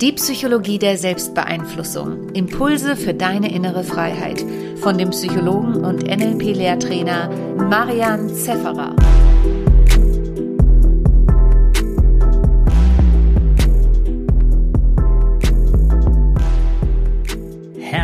Die Psychologie der Selbstbeeinflussung. Impulse für deine innere Freiheit. Von dem Psychologen und NLP-Lehrtrainer Marian Zefferer.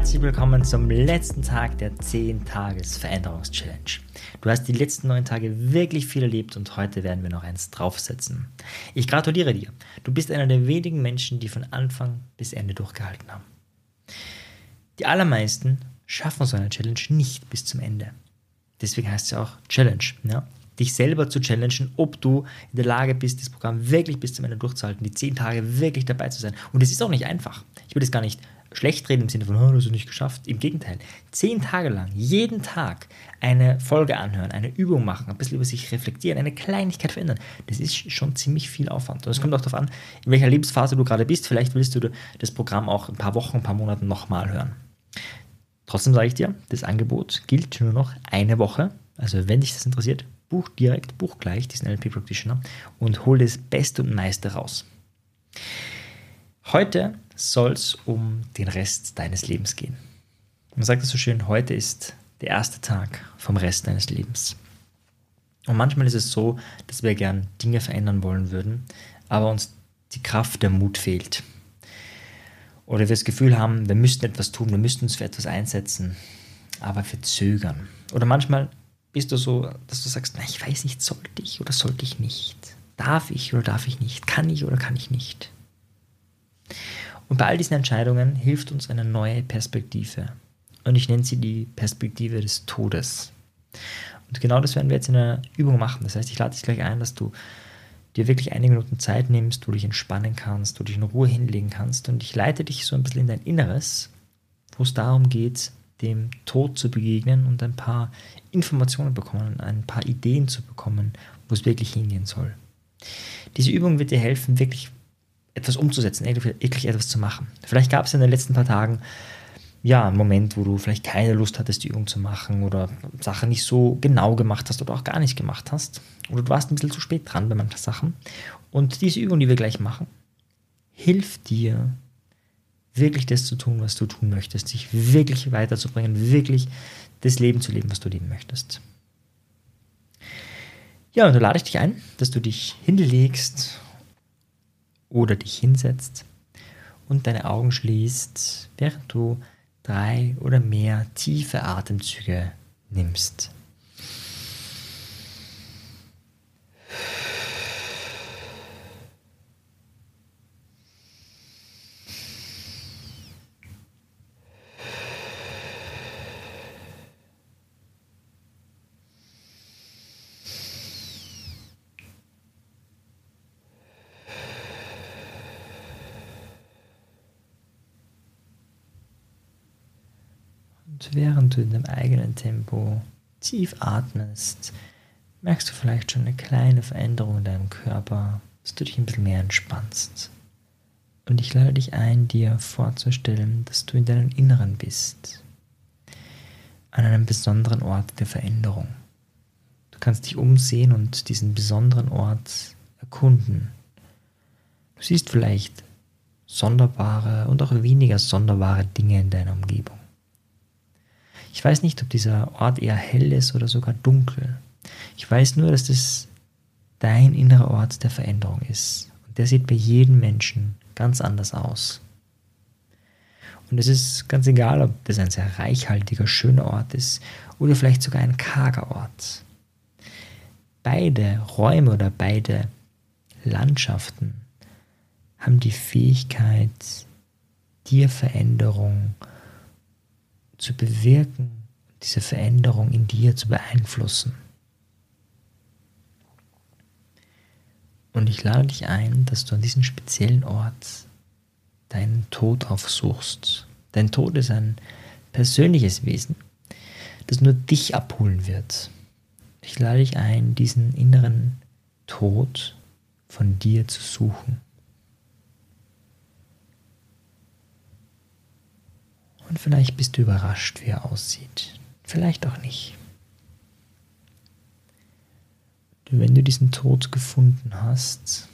Herzlich willkommen zum letzten Tag der 10-Tages-Veränderungs-Challenge. Du hast die letzten neun Tage wirklich viel erlebt und heute werden wir noch eins draufsetzen. Ich gratuliere dir. Du bist einer der wenigen Menschen, die von Anfang bis Ende durchgehalten haben. Die allermeisten schaffen so eine Challenge nicht bis zum Ende. Deswegen heißt ja auch Challenge. Ja? Dich selber zu challengen, ob du in der Lage bist, das Programm wirklich bis zum Ende durchzuhalten, die zehn Tage wirklich dabei zu sein. Und es ist auch nicht einfach. Ich will das gar nicht schlecht reden im Sinne von, oh, das ist nicht geschafft. Im Gegenteil, zehn Tage lang, jeden Tag eine Folge anhören, eine Übung machen, ein bisschen über sich reflektieren, eine Kleinigkeit verändern, das ist schon ziemlich viel Aufwand. Und es kommt auch darauf an, in welcher Lebensphase du gerade bist. Vielleicht willst du das Programm auch ein paar Wochen, ein paar Monate nochmal hören. Trotzdem sage ich dir, das Angebot gilt nur noch eine Woche. Also wenn dich das interessiert, buch direkt, buch gleich diesen LP Practitioner und hol das Beste und meiste raus. Heute soll es um den Rest deines Lebens gehen. Man sagt es so schön, heute ist der erste Tag vom Rest deines Lebens. Und manchmal ist es so, dass wir gern Dinge verändern wollen würden, aber uns die Kraft, der Mut fehlt. Oder wir das Gefühl haben, wir müssten etwas tun, wir müssten uns für etwas einsetzen, aber wir zögern. Oder manchmal bist du so, dass du sagst, na, ich weiß nicht, sollte ich oder sollte ich nicht? Darf ich oder darf ich nicht? Kann ich oder kann ich nicht? Und bei all diesen Entscheidungen hilft uns eine neue Perspektive. Und ich nenne sie die Perspektive des Todes. Und genau das werden wir jetzt in einer Übung machen. Das heißt, ich lade dich gleich ein, dass du dir wirklich einige Minuten Zeit nimmst, du dich entspannen kannst, du dich in Ruhe hinlegen kannst. Und ich leite dich so ein bisschen in dein Inneres, wo es darum geht, dem Tod zu begegnen und ein paar Informationen bekommen, ein paar Ideen zu bekommen, wo es wirklich hingehen soll. Diese Übung wird dir helfen, wirklich etwas umzusetzen, wirklich etwas zu machen. Vielleicht gab es in den letzten paar Tagen ja, einen Moment, wo du vielleicht keine Lust hattest, die Übung zu machen oder Sachen nicht so genau gemacht hast oder auch gar nicht gemacht hast. Oder du warst ein bisschen zu spät dran bei manchen Sachen. Und diese Übung, die wir gleich machen, hilft dir, wirklich das zu tun, was du tun möchtest, dich wirklich weiterzubringen, wirklich das Leben zu leben, was du leben möchtest. Ja, und da lade ich dich ein, dass du dich hinlegst oder dich hinsetzt und deine Augen schließt, während du drei oder mehr tiefe Atemzüge nimmst. Während du in deinem eigenen Tempo tief atmest, merkst du vielleicht schon eine kleine Veränderung in deinem Körper, dass du dich ein bisschen mehr entspannst. Und ich lade dich ein, dir vorzustellen, dass du in deinem Inneren bist, an einem besonderen Ort der Veränderung. Du kannst dich umsehen und diesen besonderen Ort erkunden. Du siehst vielleicht sonderbare und auch weniger sonderbare Dinge in deiner Umgebung. Ich weiß nicht, ob dieser Ort eher hell ist oder sogar dunkel. Ich weiß nur, dass das dein innerer Ort der Veränderung ist. Und der sieht bei jedem Menschen ganz anders aus. Und es ist ganz egal, ob das ein sehr reichhaltiger, schöner Ort ist oder vielleicht sogar ein karger Ort. Beide Räume oder beide Landschaften haben die Fähigkeit, dir Veränderung zu bewirken, diese Veränderung in dir zu beeinflussen. Und ich lade dich ein, dass du an diesem speziellen Ort deinen Tod aufsuchst. Dein Tod ist ein persönliches Wesen, das nur dich abholen wird. Ich lade dich ein, diesen inneren Tod von dir zu suchen. Und vielleicht bist du überrascht, wie er aussieht. Vielleicht auch nicht. Wenn du diesen Tod gefunden hast,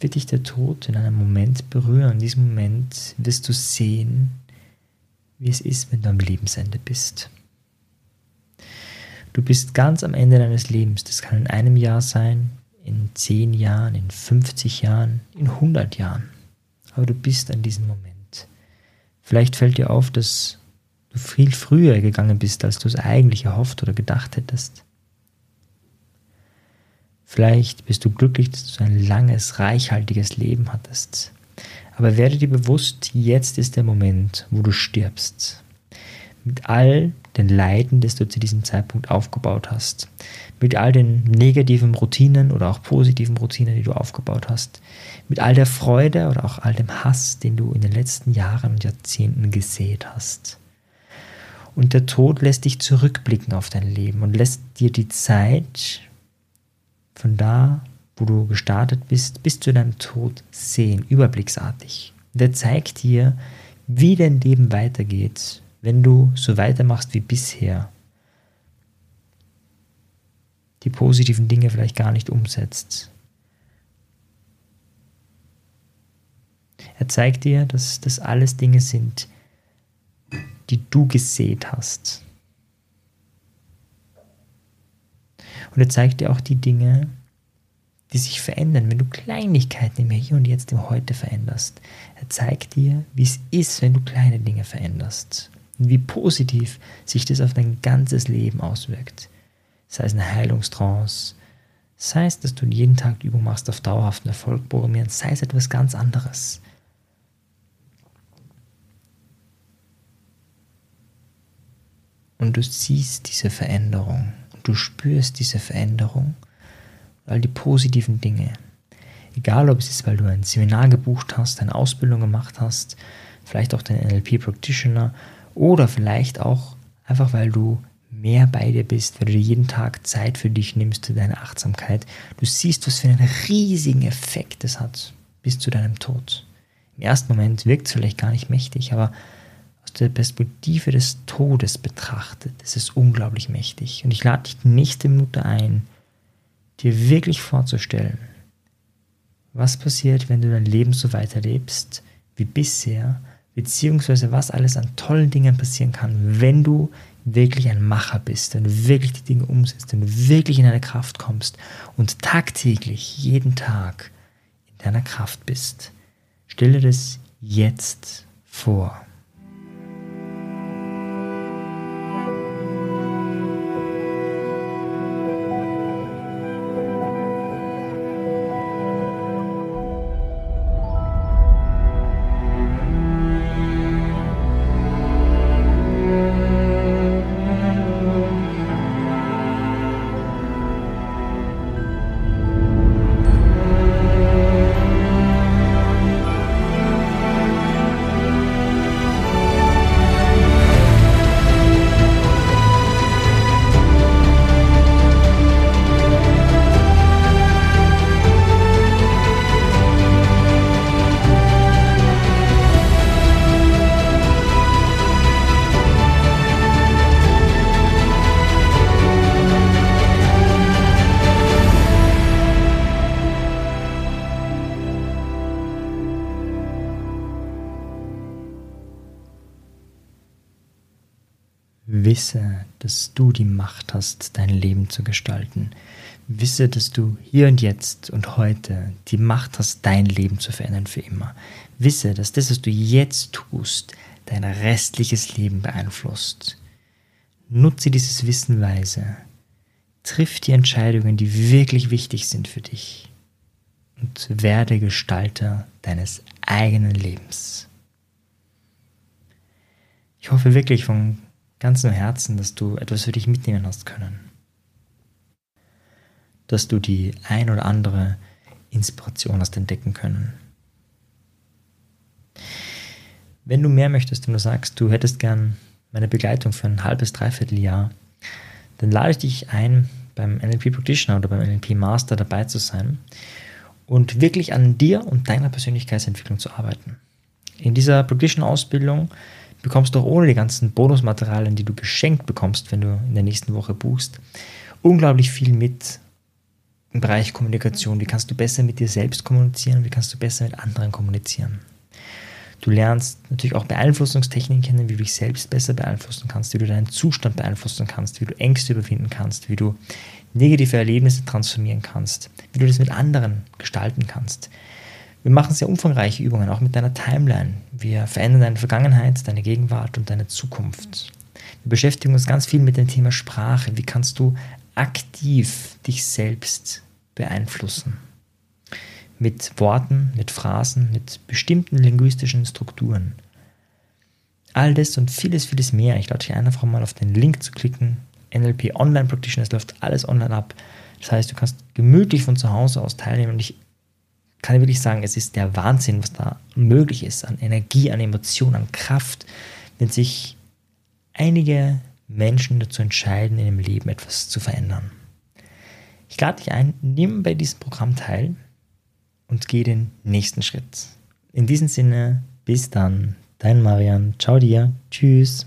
wird dich der Tod in einem Moment berühren. In diesem Moment wirst du sehen, wie es ist, wenn du am Lebensende bist. Du bist ganz am Ende deines Lebens. Das kann in einem Jahr sein, in zehn Jahren, in 50 Jahren, in 100 Jahren. Aber du bist an diesem Moment. Vielleicht fällt dir auf, dass du viel früher gegangen bist, als du es eigentlich erhofft oder gedacht hättest. Vielleicht bist du glücklich, dass du ein langes, reichhaltiges Leben hattest. Aber werde dir bewusst, jetzt ist der Moment, wo du stirbst. Mit all den Leiden, das du zu diesem Zeitpunkt aufgebaut hast. Mit all den negativen Routinen oder auch positiven Routinen, die du aufgebaut hast. Mit all der Freude oder auch all dem Hass, den du in den letzten Jahren und Jahrzehnten gesät hast. Und der Tod lässt dich zurückblicken auf dein Leben und lässt dir die Zeit von da, wo du gestartet bist, bis zu deinem Tod sehen, überblicksartig. Der zeigt dir, wie dein Leben weitergeht, wenn du so weitermachst wie bisher. Die positiven Dinge vielleicht gar nicht umsetzt. Er zeigt dir, dass das alles Dinge sind, die du gesät hast. Und er zeigt dir auch die Dinge, die sich verändern, wenn du Kleinigkeiten im Hier und Jetzt im Heute veränderst. Er zeigt dir, wie es ist, wenn du kleine Dinge veränderst. Wie positiv sich das auf dein ganzes Leben auswirkt. Sei es eine Heilungstrance, sei es, dass du jeden Tag Übung machst auf dauerhaften Erfolg programmieren, sei es etwas ganz anderes. Und du siehst diese Veränderung du spürst diese Veränderung all die positiven Dinge. Egal, ob es ist, weil du ein Seminar gebucht hast, eine Ausbildung gemacht hast, vielleicht auch den NLP Practitioner oder vielleicht auch einfach, weil du mehr bei dir bist, weil du jeden Tag Zeit für dich nimmst, für deine Achtsamkeit. Du siehst, was für einen riesigen Effekt es hat bis zu deinem Tod. Im ersten Moment wirkt es vielleicht gar nicht mächtig, aber aus der Perspektive des Todes betrachtet ist es unglaublich mächtig. Und ich lade dich die nächste Minute ein, dir wirklich vorzustellen, was passiert, wenn du dein Leben so weiterlebst wie bisher, beziehungsweise was alles an tollen Dingen passieren kann, wenn du wirklich ein Macher bist, wenn du wirklich die Dinge umsetzt, wenn du wirklich in deine Kraft kommst und tagtäglich, jeden Tag in deiner Kraft bist. Stelle das jetzt vor. Wisse, dass du die Macht hast, dein Leben zu gestalten. Wisse, dass du hier und jetzt und heute die Macht hast, dein Leben zu verändern für immer. Wisse, dass das, was du jetzt tust, dein restliches Leben beeinflusst. Nutze dieses Wissen weise. Triff die Entscheidungen, die wirklich wichtig sind für dich. Und werde Gestalter deines eigenen Lebens. Ich hoffe wirklich von ganzem Herzen, dass du etwas für dich mitnehmen hast können. Dass du die ein oder andere Inspiration hast entdecken können. Wenn du mehr möchtest, wenn du sagst, du hättest gern meine Begleitung für ein halbes, dreiviertel Jahr, dann lade ich dich ein, beim NLP Practitioner oder beim NLP Master dabei zu sein und wirklich an dir und deiner Persönlichkeitsentwicklung zu arbeiten. In dieser Practitioner-Ausbildung bekommst du auch ohne die ganzen Bonusmaterialien, die du geschenkt bekommst, wenn du in der nächsten Woche buchst, unglaublich viel mit, im Bereich Kommunikation. Wie kannst du besser mit dir selbst kommunizieren? Wie kannst du besser mit anderen kommunizieren? Du lernst natürlich auch Beeinflussungstechniken kennen, wie du dich selbst besser beeinflussen kannst, wie du deinen Zustand beeinflussen kannst, wie du Ängste überwinden kannst, wie du negative Erlebnisse transformieren kannst, wie du das mit anderen gestalten kannst. Wir machen sehr umfangreiche Übungen, auch mit deiner Timeline. Wir verändern deine Vergangenheit, deine Gegenwart und deine Zukunft. Wir beschäftigen uns ganz viel mit dem Thema Sprache. Wie kannst du aktiv dich selbst beeinflussen? Mit Worten, mit Phrasen, mit bestimmten linguistischen Strukturen. All das und vieles, vieles mehr. Ich lade dich ein, einfach mal auf den Link zu klicken. NLP Online Practitioner, es läuft alles online ab. Das heißt, du kannst gemütlich von zu Hause aus teilnehmen und ich kann wirklich sagen, es ist der Wahnsinn, was da möglich ist an Energie, an Emotion, an Kraft, wenn sich einige Menschen dazu entscheiden, in ihrem Leben etwas zu verändern. Ich lade dich ein, nimm bei diesem Programm teil und geh den nächsten Schritt. In diesem Sinne, bis dann, dein Marian. Ciao dir. Tschüss.